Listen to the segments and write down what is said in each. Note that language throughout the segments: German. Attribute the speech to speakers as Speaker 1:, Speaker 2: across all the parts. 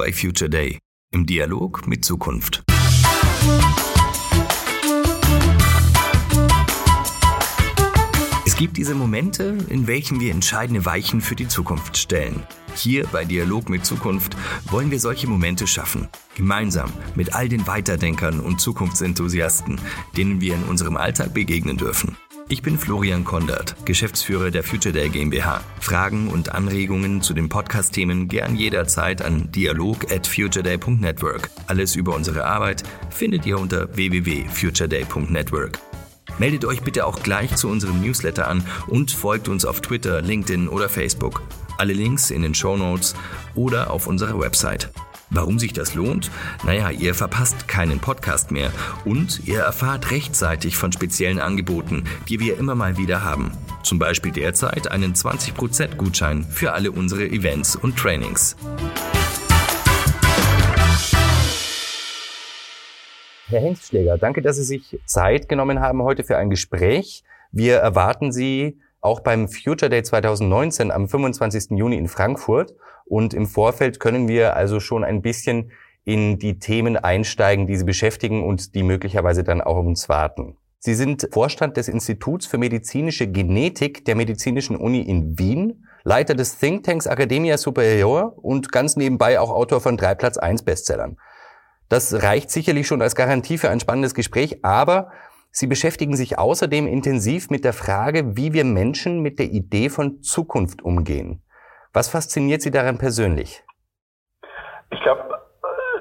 Speaker 1: bei Future Day im Dialog mit Zukunft. Es gibt diese Momente, in welchen wir entscheidende Weichen für die Zukunft stellen. Hier bei Dialog mit Zukunft wollen wir solche Momente schaffen. Gemeinsam mit all den Weiterdenkern und Zukunftsenthusiasten, denen wir in unserem Alltag begegnen dürfen. Ich bin Florian Kondert, Geschäftsführer der Future Day GmbH. Fragen und Anregungen zu den Podcast-Themen gern jederzeit an dialog at futureday.network. Alles über unsere Arbeit findet ihr unter www.futureday.network. Meldet euch bitte auch gleich zu unserem Newsletter an und folgt uns auf Twitter, LinkedIn oder Facebook. Alle Links in den Show Notes oder auf unserer Website. Warum sich das lohnt? Naja, ihr verpasst keinen Podcast mehr und ihr erfahrt rechtzeitig von speziellen Angeboten, die wir immer mal wieder haben. Zum Beispiel derzeit einen 20% Gutschein für alle unsere Events und Trainings.
Speaker 2: Herr Hengstschläger, danke, dass Sie sich Zeit genommen haben heute für ein Gespräch. Wir erwarten Sie auch beim Future Day 2019 am 25. Juni in Frankfurt. Und im Vorfeld können wir also schon ein bisschen in die Themen einsteigen, die Sie beschäftigen und die möglicherweise dann auch uns warten. Sie sind Vorstand des Instituts für medizinische Genetik der Medizinischen Uni in Wien, Leiter des Thinktanks Academia Superior und ganz nebenbei auch Autor von drei Platz 1 Bestsellern. Das reicht sicherlich schon als Garantie für ein spannendes Gespräch, aber Sie beschäftigen sich außerdem intensiv mit der Frage, wie wir Menschen mit der Idee von Zukunft umgehen. Was fasziniert Sie daran persönlich?
Speaker 3: Ich glaube,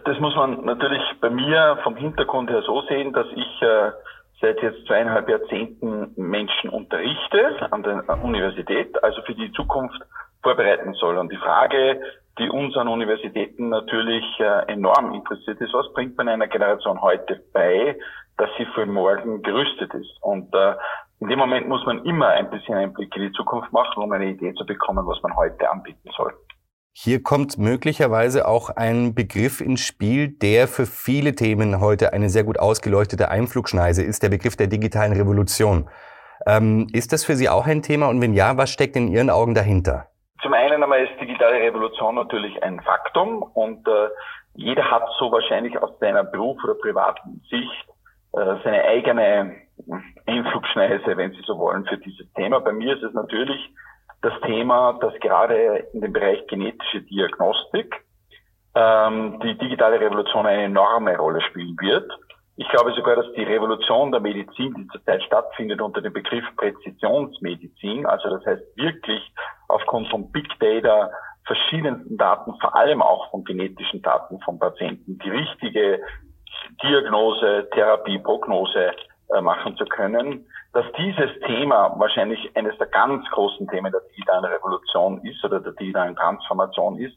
Speaker 3: das muss man natürlich bei mir vom Hintergrund her so sehen, dass ich äh, seit jetzt zweieinhalb Jahrzehnten Menschen unterrichte an der Universität, also für die Zukunft vorbereiten soll. Und die Frage, die uns an Universitäten natürlich äh, enorm interessiert ist, was bringt man einer Generation heute bei, dass sie für morgen gerüstet ist. Und äh, in dem Moment muss man immer ein bisschen einen Blick in die Zukunft machen, um eine Idee zu bekommen, was man heute anbieten soll.
Speaker 2: Hier kommt möglicherweise auch ein Begriff ins Spiel, der für viele Themen heute eine sehr gut ausgeleuchtete Einflugschneise ist, der Begriff der digitalen Revolution. Ähm, ist das für Sie auch ein Thema und wenn ja, was steckt in Ihren Augen dahinter?
Speaker 3: Zum einen einmal ist digitale Revolution natürlich ein Faktum und äh, jeder hat so wahrscheinlich aus seiner Beruf- oder privaten Sicht äh, seine eigene Einflugschneise, wenn Sie so wollen, für dieses Thema. Bei mir ist es natürlich das Thema, dass gerade in dem Bereich genetische Diagnostik ähm, die digitale Revolution eine enorme Rolle spielen wird. Ich glaube sogar, dass die Revolution der Medizin, die zurzeit stattfindet, unter dem Begriff Präzisionsmedizin, also das heißt wirklich aufgrund von Big Data, verschiedensten Daten, vor allem auch von genetischen Daten von Patienten, die richtige Diagnose, Therapie, Prognose äh, machen zu können, dass dieses Thema wahrscheinlich eines der ganz großen Themen der digitalen Revolution ist oder der digitalen Transformation ist,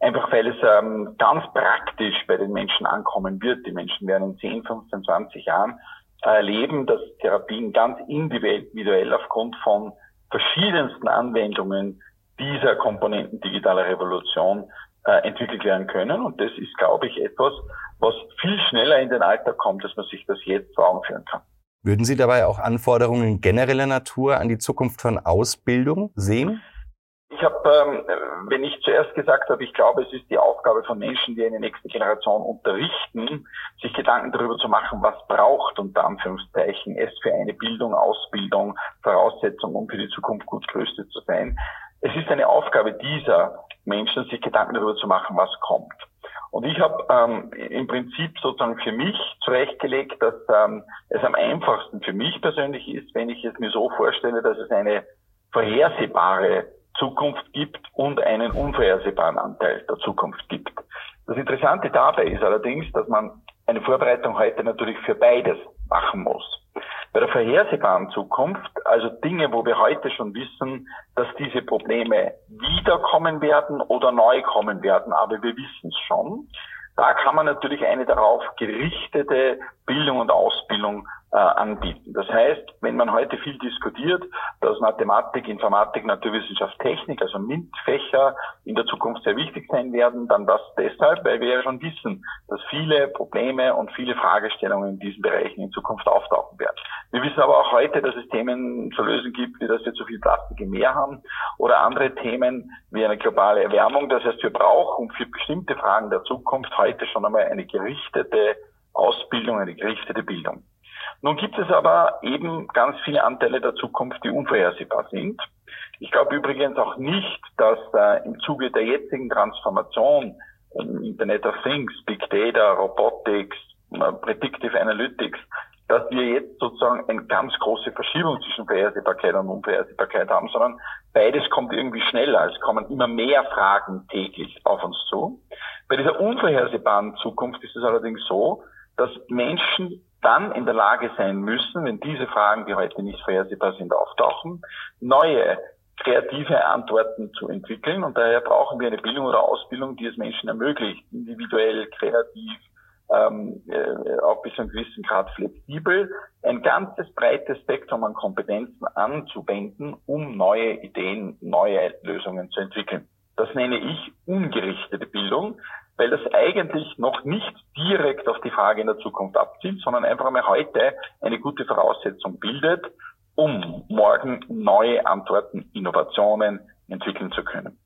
Speaker 3: einfach weil es ähm, ganz praktisch bei den Menschen ankommen wird. Die Menschen werden in 10, 15, 20 Jahren erleben, dass Therapien ganz individuell aufgrund von verschiedensten Anwendungen dieser Komponenten digitaler Revolution äh, entwickelt werden können. Und das ist, glaube ich, etwas, was viel schneller in den Alltag kommt, dass man sich das jetzt vor Augen führen kann.
Speaker 2: Würden Sie dabei auch Anforderungen genereller Natur an die Zukunft von Ausbildung sehen?
Speaker 3: Ich habe, ähm, wenn ich zuerst gesagt habe, ich glaube, es ist die Aufgabe von Menschen, die eine nächste Generation unterrichten, sich Gedanken darüber zu machen, was braucht unter Anführungszeichen es für eine Bildung, Ausbildung, Voraussetzung, um für die Zukunft gut gerüstet zu sein. Es ist eine Aufgabe dieser Menschen, sich Gedanken darüber zu machen, was kommt. Und ich habe ähm, im Prinzip sozusagen für mich zurechtgelegt, dass ähm, es am einfachsten für mich persönlich ist, wenn ich es mir so vorstelle, dass es eine vorhersehbare Zukunft gibt und einen unvorhersehbaren Anteil der Zukunft gibt. Das Interessante dabei ist allerdings, dass man eine Vorbereitung heute natürlich für beides machen muss. Bei der vorhersehbaren Zukunft, also Dinge, wo wir heute schon wissen, dass diese Probleme wiederkommen werden oder neu kommen werden, aber wir wissen es schon, da kann man natürlich eine darauf gerichtete Bildung und Ausbildung äh, anbieten. Das heißt, wenn man heute viel diskutiert, dass Mathematik, Informatik, Naturwissenschaft, Technik, also MINT-Fächer in der Zukunft sehr wichtig sein werden, dann das deshalb, weil wir ja schon wissen, dass viele Probleme und viele Fragestellungen in diesen Bereichen in Zukunft auftauchen werden. Wir wissen aber auch heute, dass es Themen zu lösen gibt, wie dass wir zu viel Plastik im Meer haben oder andere Themen wie eine globale Erwärmung. Das heißt, wir brauchen für bestimmte Fragen der Zukunft heute schon einmal eine gerichtete Ausbildung, eine gerichtete Bildung. Nun gibt es aber eben ganz viele Anteile der Zukunft, die unvorhersehbar sind. Ich glaube übrigens auch nicht, dass äh, im Zuge der jetzigen Transformation im Internet of Things, Big Data, Robotics, äh, Predictive Analytics, dass wir jetzt sozusagen eine ganz große Verschiebung zwischen Vorhersehbarkeit und Unvorhersehbarkeit haben, sondern beides kommt irgendwie schneller. Es kommen immer mehr Fragen täglich auf uns zu. Bei dieser unvorhersehbaren Zukunft ist es allerdings so, dass Menschen dann in der Lage sein müssen, wenn diese Fragen, die heute nicht vorhersehbar sind, auftauchen, neue kreative Antworten zu entwickeln. Und daher brauchen wir eine Bildung oder Ausbildung, die es Menschen ermöglicht, individuell, kreativ, ähm, äh, auch bis zu einem gewissen Grad flexibel, ein ganzes breites Spektrum an Kompetenzen anzuwenden, um neue Ideen, neue Lösungen zu entwickeln. Das nenne ich ungerichtete Bildung, weil das eigentlich noch nicht direkt auf die Frage in der Zukunft abzielt, sondern einfach mal heute eine gute Voraussetzung bildet, um morgen neue Antworten, Innovationen entwickeln zu können.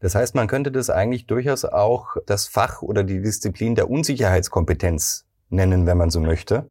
Speaker 2: Das heißt, man könnte das eigentlich durchaus auch das Fach oder die Disziplin der Unsicherheitskompetenz nennen, wenn man so möchte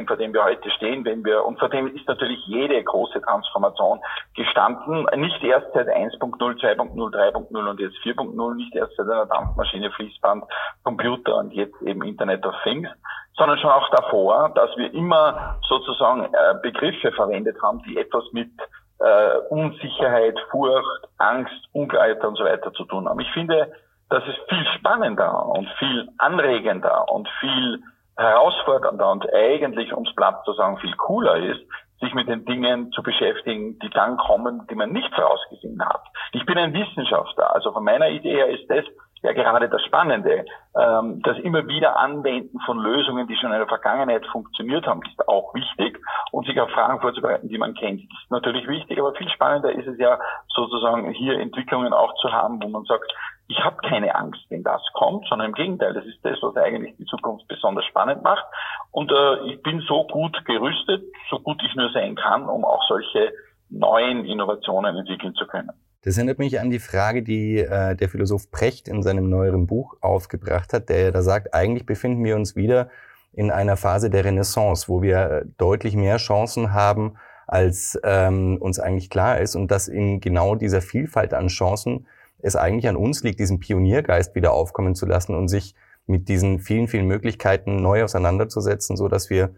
Speaker 3: ein großes Problem, vor dem wir heute stehen, wenn wir, und vor dem ist natürlich jede große Transformation gestanden, nicht erst seit 1.0, 2.0, 3.0 und jetzt 4.0, nicht erst seit einer Dampfmaschine, Fließband, Computer und jetzt eben Internet of Things, sondern schon auch davor, dass wir immer sozusagen äh, Begriffe verwendet haben, die etwas mit äh, Unsicherheit, Furcht, Angst, Unklarheit und so weiter zu tun haben. Ich finde, das ist viel spannender und viel anregender und viel herausfordernder und eigentlich, ums Blatt zu sagen, viel cooler ist, sich mit den Dingen zu beschäftigen, die dann kommen, die man nicht vorausgesehen hat. Ich bin ein Wissenschaftler, also von meiner Idee her ist das ja gerade das Spannende. Ähm, das immer wieder Anwenden von Lösungen, die schon in der Vergangenheit funktioniert haben, ist auch wichtig und sich auf Fragen vorzubereiten, die man kennt, ist natürlich wichtig, aber viel spannender ist es ja sozusagen hier Entwicklungen auch zu haben, wo man sagt, ich habe keine Angst, wenn das kommt, sondern im Gegenteil, das ist das, was eigentlich die Zukunft besonders spannend macht. Und äh, ich bin so gut gerüstet, so gut ich nur sein kann, um auch solche neuen Innovationen entwickeln zu können.
Speaker 2: Das erinnert mich an die Frage, die äh, der Philosoph Precht in seinem neueren Buch aufgebracht hat, der da sagt, eigentlich befinden wir uns wieder in einer Phase der Renaissance, wo wir äh, deutlich mehr Chancen haben, als ähm, uns eigentlich klar ist und dass in genau dieser Vielfalt an Chancen es eigentlich an uns liegt, diesen Pioniergeist wieder aufkommen zu lassen und sich mit diesen vielen, vielen Möglichkeiten neu auseinanderzusetzen, so dass wir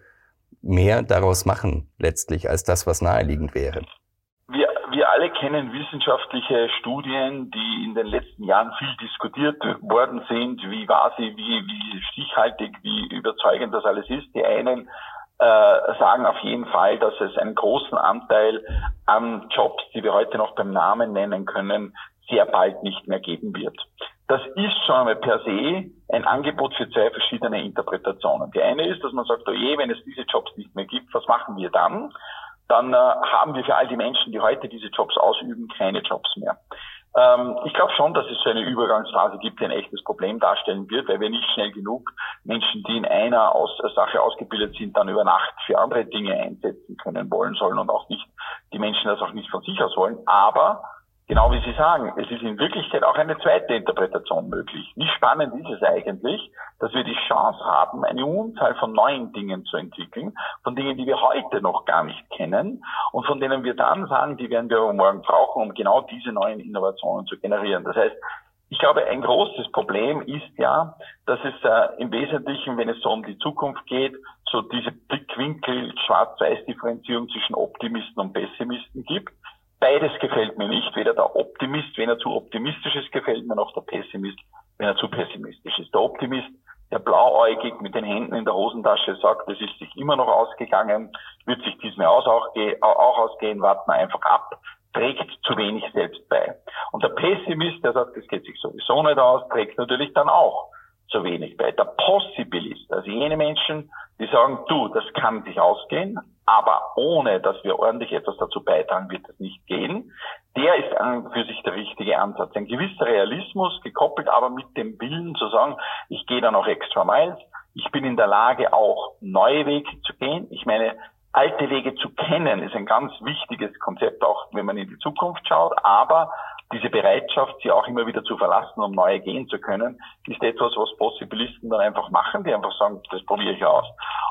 Speaker 2: mehr daraus machen letztlich als das, was naheliegend wäre.
Speaker 3: Wir, wir alle kennen wissenschaftliche Studien, die in den letzten Jahren viel diskutiert worden sind. Wie war sie, wie, wie stichhaltig, wie überzeugend das alles ist. Die einen äh, sagen auf jeden Fall, dass es einen großen Anteil an Jobs, die wir heute noch beim Namen nennen können, sehr bald nicht mehr geben wird. Das ist schon einmal per se ein Angebot für zwei verschiedene Interpretationen. Die eine ist, dass man sagt, oh je, wenn es diese Jobs nicht mehr gibt, was machen wir dann? Dann äh, haben wir für all die Menschen, die heute diese Jobs ausüben, keine Jobs mehr. Ähm, ich glaube schon, dass es so eine Übergangsphase gibt, die ein echtes Problem darstellen wird, weil wir nicht schnell genug Menschen, die in einer Aus Sache ausgebildet sind, dann über Nacht für andere Dinge einsetzen können wollen sollen und auch nicht die Menschen das auch nicht von sich aus wollen. Aber Genau wie Sie sagen, es ist in Wirklichkeit auch eine zweite Interpretation möglich. Wie spannend ist es eigentlich, dass wir die Chance haben, eine Unzahl von neuen Dingen zu entwickeln, von Dingen, die wir heute noch gar nicht kennen und von denen wir dann sagen, die werden wir morgen brauchen, um genau diese neuen Innovationen zu generieren. Das heißt, ich glaube, ein großes Problem ist ja, dass es äh, im Wesentlichen, wenn es so um die Zukunft geht, so diese Blickwinkel, Schwarz-Weiß-Differenzierung zwischen Optimisten und Pessimisten gibt. Beides gefällt mir nicht. Weder der Optimist, wenn er zu optimistisch ist, gefällt mir, noch der Pessimist, wenn er zu pessimistisch ist. Der Optimist, der blauäugig mit den Händen in der Hosentasche sagt, es ist sich immer noch ausgegangen, wird sich diesmal auch, auch ausgehen, warten wir einfach ab, trägt zu wenig selbst bei. Und der Pessimist, der sagt, es geht sich sowieso nicht aus, trägt natürlich dann auch zu wenig bei. Der Possibilist, also jene Menschen, die sagen, du, das kann sich ausgehen, aber ohne, dass wir ordentlich etwas dazu beitragen, wird es nicht gehen. Der ist für sich der richtige Ansatz. Ein gewisser Realismus, gekoppelt aber mit dem Willen zu sagen, ich gehe da noch extra miles, ich bin in der Lage, auch neue Wege zu gehen. Ich meine, alte Wege zu kennen, ist ein ganz wichtiges Konzept, auch wenn man in die Zukunft schaut. Aber diese Bereitschaft, sie auch immer wieder zu verlassen, um neue gehen zu können, ist etwas, was Possibilisten dann einfach machen, die einfach sagen, das probiere ich aus.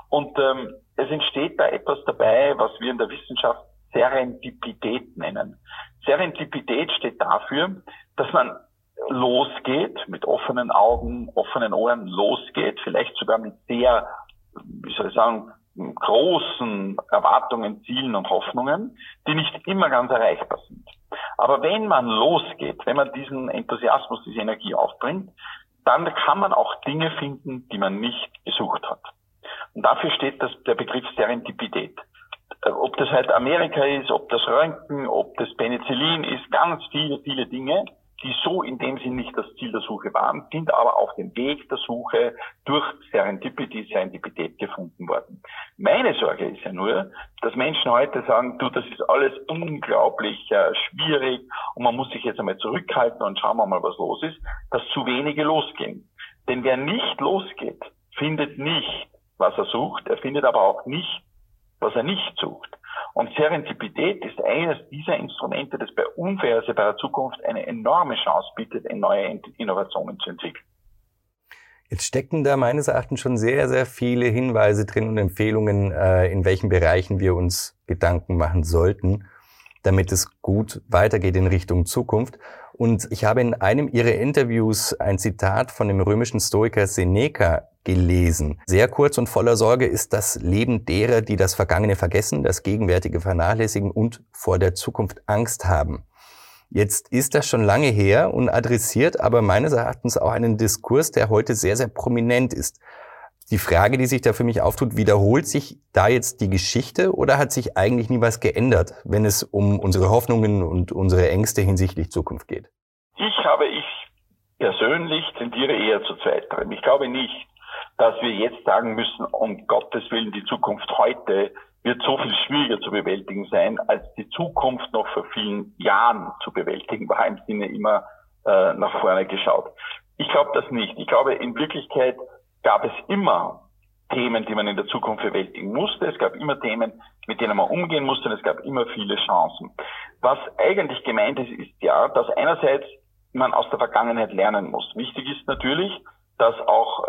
Speaker 3: Und ähm, es entsteht da etwas dabei, was wir in der Wissenschaft Serendipität nennen. Serendipität steht dafür, dass man losgeht, mit offenen Augen, offenen Ohren losgeht, vielleicht sogar mit sehr, wie soll ich sagen, großen Erwartungen, Zielen und Hoffnungen, die nicht immer ganz erreichbar sind. Aber wenn man losgeht, wenn man diesen Enthusiasmus, diese Energie aufbringt, dann kann man auch Dinge finden, die man nicht gesucht hat. Und dafür steht das, der Begriff Serendipität. Äh, ob das halt Amerika ist, ob das Röntgen, ob das Penicillin ist, ganz viele, viele Dinge, die so in dem Sinn nicht das Ziel der Suche waren, sind aber auf dem Weg der Suche durch Serendipity, Serendipität gefunden worden. Meine Sorge ist ja nur, dass Menschen heute sagen, du, das ist alles unglaublich äh, schwierig und man muss sich jetzt einmal zurückhalten und schauen wir mal, was los ist, dass zu wenige losgehen. Denn wer nicht losgeht, findet nicht, was er sucht, er findet aber auch nicht, was er nicht sucht. Und Serendipität ist eines dieser Instrumente, das bei unvorhersehbarer Zukunft eine enorme Chance bietet, neue Innovationen zu entwickeln.
Speaker 2: Jetzt stecken da meines Erachtens schon sehr, sehr viele Hinweise drin und Empfehlungen, äh, in welchen Bereichen wir uns Gedanken machen sollten, damit es gut weitergeht in Richtung Zukunft. Und ich habe in einem Ihrer Interviews ein Zitat von dem römischen Stoiker Seneca gelesen. Sehr kurz und voller Sorge ist das Leben derer, die das Vergangene vergessen, das Gegenwärtige vernachlässigen und vor der Zukunft Angst haben. Jetzt ist das schon lange her und adressiert aber meines Erachtens auch einen Diskurs, der heute sehr, sehr prominent ist. Die Frage, die sich da für mich auftut, wiederholt sich da jetzt die Geschichte oder hat sich eigentlich nie was geändert, wenn es um unsere Hoffnungen und unsere Ängste hinsichtlich Zukunft geht?
Speaker 3: Ich habe, ich persönlich tendiere eher zu zweiterem. Ich glaube nicht, dass wir jetzt sagen müssen, um Gottes Willen, die Zukunft heute wird so viel schwieriger zu bewältigen sein, als die Zukunft noch vor vielen Jahren zu bewältigen war, im Sinne immer äh, nach vorne geschaut. Ich glaube das nicht. Ich glaube, in Wirklichkeit gab es immer Themen, die man in der Zukunft bewältigen musste. Es gab immer Themen, mit denen man umgehen musste und es gab immer viele Chancen. Was eigentlich gemeint ist, ist ja, dass einerseits man aus der Vergangenheit lernen muss. Wichtig ist natürlich, dass auch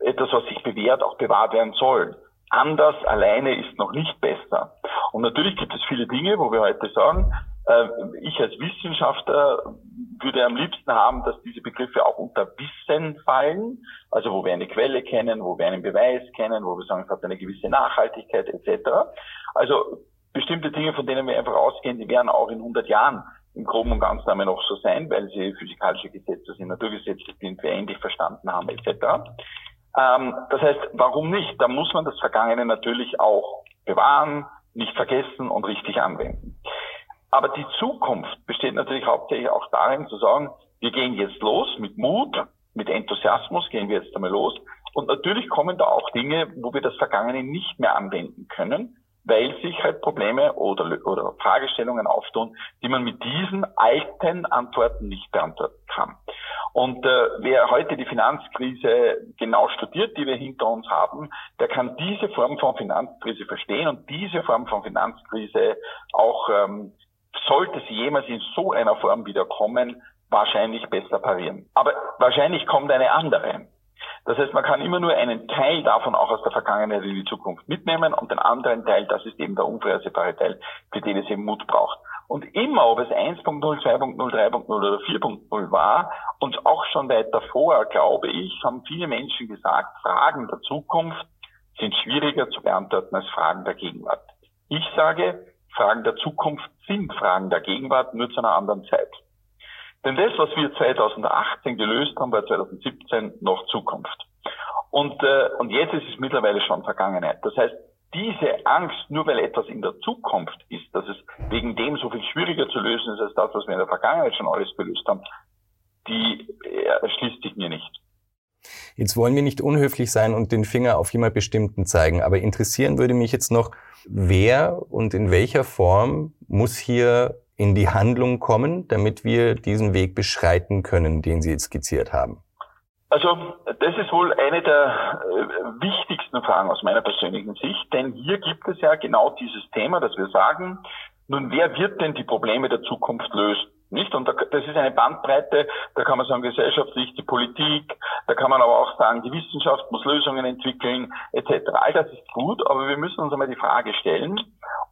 Speaker 3: etwas, was sich bewährt, auch bewahrt werden soll. Anders alleine ist noch nicht besser. Und natürlich gibt es viele Dinge, wo wir heute sagen, äh, ich als Wissenschaftler würde am liebsten haben, dass diese Begriffe auch unter Wissen fallen, also wo wir eine Quelle kennen, wo wir einen Beweis kennen, wo wir sagen, es hat eine gewisse Nachhaltigkeit etc. Also bestimmte Dinge, von denen wir einfach ausgehen, die werden auch in 100 Jahren im Groben und Ganzen einmal noch so sein, weil sie physikalische Gesetze sind, Naturgesetze sind, wir endlich verstanden haben etc. Ähm, das heißt, warum nicht? Da muss man das Vergangene natürlich auch bewahren, nicht vergessen und richtig anwenden. Aber die Zukunft besteht natürlich hauptsächlich auch darin zu sagen, wir gehen jetzt los mit Mut, mit Enthusiasmus gehen wir jetzt einmal los. Und natürlich kommen da auch Dinge, wo wir das Vergangene nicht mehr anwenden können, weil sich halt Probleme oder, oder Fragestellungen auftun, die man mit diesen alten Antworten nicht beantworten kann. Und äh, wer heute die Finanzkrise genau studiert, die wir hinter uns haben, der kann diese Form von Finanzkrise verstehen und diese Form von Finanzkrise auch, ähm, sollte sie jemals in so einer Form wiederkommen, wahrscheinlich besser parieren. Aber wahrscheinlich kommt eine andere. Das heißt, man kann immer nur einen Teil davon auch aus der Vergangenheit in die Zukunft mitnehmen und den anderen Teil, das ist eben der unvorhersehbare Teil, für den es eben Mut braucht. Und immer, ob es 1.0, 2.0, 3.0 oder 4.0 war, und auch schon weit davor, glaube ich, haben viele Menschen gesagt, Fragen der Zukunft sind schwieriger zu beantworten als Fragen der Gegenwart. Ich sage, Fragen der Zukunft sind Fragen der Gegenwart, nur zu einer anderen Zeit. Denn das, was wir 2018 gelöst haben, war 2017 noch Zukunft. Und, äh, und jetzt ist es mittlerweile schon Vergangenheit. Das heißt, diese Angst, nur weil etwas in der Zukunft ist, dass es wegen dem so viel schwieriger zu lösen ist als das, was wir in der Vergangenheit schon alles gelöst haben, die erschließt sich mir nicht.
Speaker 2: Jetzt wollen wir nicht unhöflich sein und den Finger auf jemand Bestimmten zeigen, aber interessieren würde mich jetzt noch, wer und in welcher Form muss hier in die Handlung kommen, damit wir diesen Weg beschreiten können, den Sie jetzt skizziert haben?
Speaker 3: Also das ist wohl eine der äh, wichtigsten Fragen aus meiner persönlichen Sicht, denn hier gibt es ja genau dieses Thema, dass wir sagen, nun wer wird denn die Probleme der Zukunft lösen? Nicht? Und das ist eine Bandbreite, da kann man sagen, gesellschaftlich, die Politik, da kann man aber auch sagen, die Wissenschaft muss Lösungen entwickeln, etc. All das ist gut, aber wir müssen uns einmal die Frage stellen,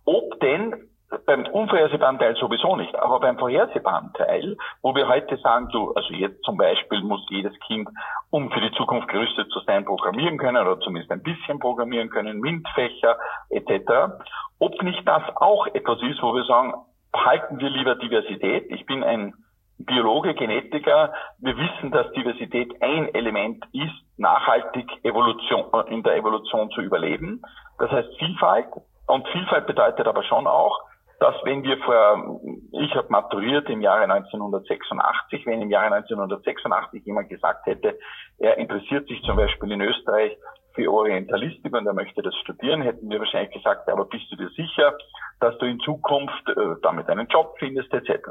Speaker 3: ob denn beim unvorhersehbaren Teil sowieso nicht, aber beim vorhersehbaren Teil, wo wir heute sagen, du, also jetzt zum Beispiel muss jedes Kind, um für die Zukunft gerüstet zu sein, programmieren können oder zumindest ein bisschen programmieren können, MINT-Fächer etc., ob nicht das auch etwas ist, wo wir sagen, halten wir lieber Diversität. Ich bin ein Biologe, Genetiker. Wir wissen, dass Diversität ein Element ist, nachhaltig Evolution, in der Evolution zu überleben. Das heißt Vielfalt. Und Vielfalt bedeutet aber schon auch, dass wenn wir vor, ich habe maturiert im Jahre 1986, wenn im Jahre 1986 jemand gesagt hätte, er interessiert sich zum Beispiel in Österreich für Orientalistik und er möchte das studieren, hätten wir wahrscheinlich gesagt, aber bist du dir sicher, dass du in Zukunft äh, damit einen Job findest, etc.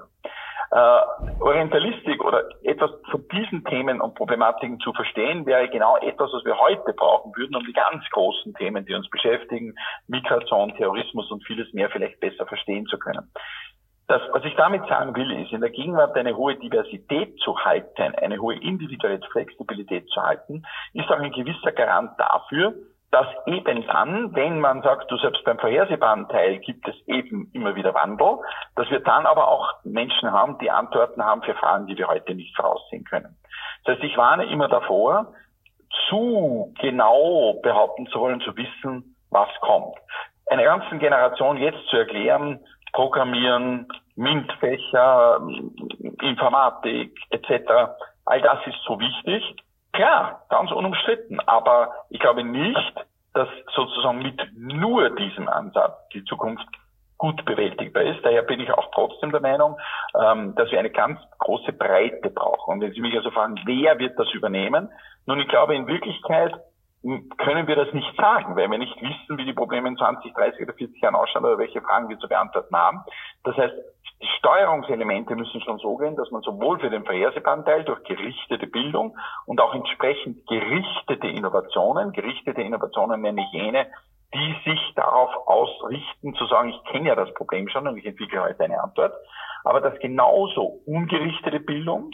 Speaker 3: Äh, Orientalistik oder etwas von diesen Themen und Problematiken zu verstehen, wäre genau etwas, was wir heute brauchen würden, um die ganz großen Themen, die uns beschäftigen, Migration, Terrorismus und vieles mehr vielleicht besser verstehen zu können. Das, was ich damit sagen will, ist, in der Gegenwart eine hohe Diversität zu halten, eine hohe individuelle Flexibilität zu halten, ist auch ein gewisser Garant dafür, dass eben dann, wenn man sagt, du selbst beim vorhersehbaren Teil gibt es eben immer wieder Wandel, dass wir dann aber auch Menschen haben, die Antworten haben für Fragen, die wir heute nicht voraussehen können. Das heißt, ich warne immer davor, zu genau behaupten zu wollen, zu wissen, was kommt. Einer ganzen Generation jetzt zu erklären, Programmieren, MINT-Fächer, Informatik etc., all das ist so wichtig. Klar, ganz unumstritten. Aber ich glaube nicht, dass sozusagen mit nur diesem Ansatz die Zukunft gut bewältigbar ist. Daher bin ich auch trotzdem der Meinung, ähm, dass wir eine ganz große Breite brauchen. Und wenn Sie mich also fragen, wer wird das übernehmen? Nun, ich glaube, in Wirklichkeit können wir das nicht sagen, weil wir nicht wissen, wie die Probleme in 20, 30 oder 40 Jahren ausschauen oder welche Fragen wir zu beantworten haben. Das heißt, die Steuerungselemente müssen schon so gehen, dass man sowohl für den vorhersehbaren Teil durch gerichtete Bildung und auch entsprechend gerichtete Innovationen, gerichtete Innovationen nenne ich jene, die sich darauf ausrichten, zu sagen, ich kenne ja das Problem schon und ich entwickle heute eine Antwort, aber dass genauso ungerichtete Bildung,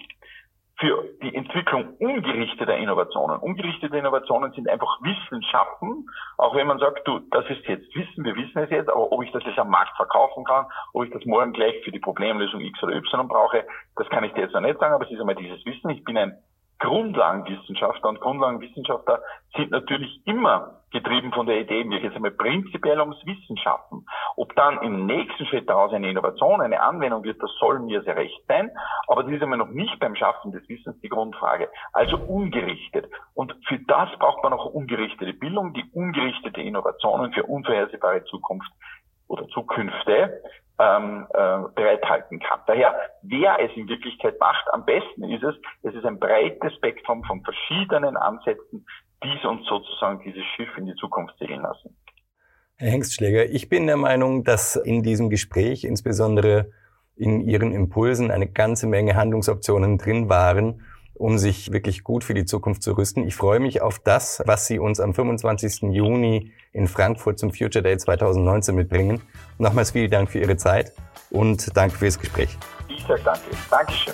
Speaker 3: für die Entwicklung ungerichteter Innovationen. Ungerichtete Innovationen sind einfach Wissenschaften, auch wenn man sagt, du, das ist jetzt Wissen, wir wissen es jetzt, aber ob ich das jetzt am Markt verkaufen kann, ob ich das morgen gleich für die Problemlösung X oder Y brauche, das kann ich dir jetzt noch nicht sagen, aber es ist einmal dieses Wissen. Ich bin ein Grundlagenwissenschaftler und Grundlagenwissenschaftler sind natürlich immer getrieben von der Idee, mir geht es einmal prinzipiell ums Wissenschaften. Ob dann im nächsten Schritt daraus eine Innovation, eine Anwendung wird, das soll mir sehr recht sein, aber das ist einmal noch nicht beim Schaffen des Wissens die Grundfrage. Also ungerichtet. Und für das braucht man auch ungerichtete Bildung, die ungerichtete Innovationen für unvorhersehbare Zukunft oder Zukünfte ähm, äh, bereithalten kann. Daher, wer es in Wirklichkeit macht, am besten ist es, es ist ein breites Spektrum von verschiedenen Ansätzen, die uns sozusagen dieses Schiff in die Zukunft segeln lassen.
Speaker 2: Herr Hengstschläger, ich bin der Meinung, dass in diesem Gespräch insbesondere in Ihren Impulsen eine ganze Menge Handlungsoptionen drin waren, um sich wirklich gut für die Zukunft zu rüsten. Ich freue mich auf das, was Sie uns am 25. Juni in Frankfurt zum Future Day 2019 mitbringen. Nochmals vielen Dank für Ihre Zeit und danke fürs Gespräch.
Speaker 3: Ich sage danke. Dankeschön.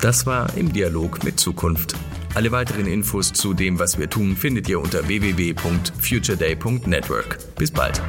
Speaker 1: Das war im Dialog mit Zukunft. Alle weiteren Infos zu dem, was wir tun, findet ihr unter www.futureday.network. Bis bald.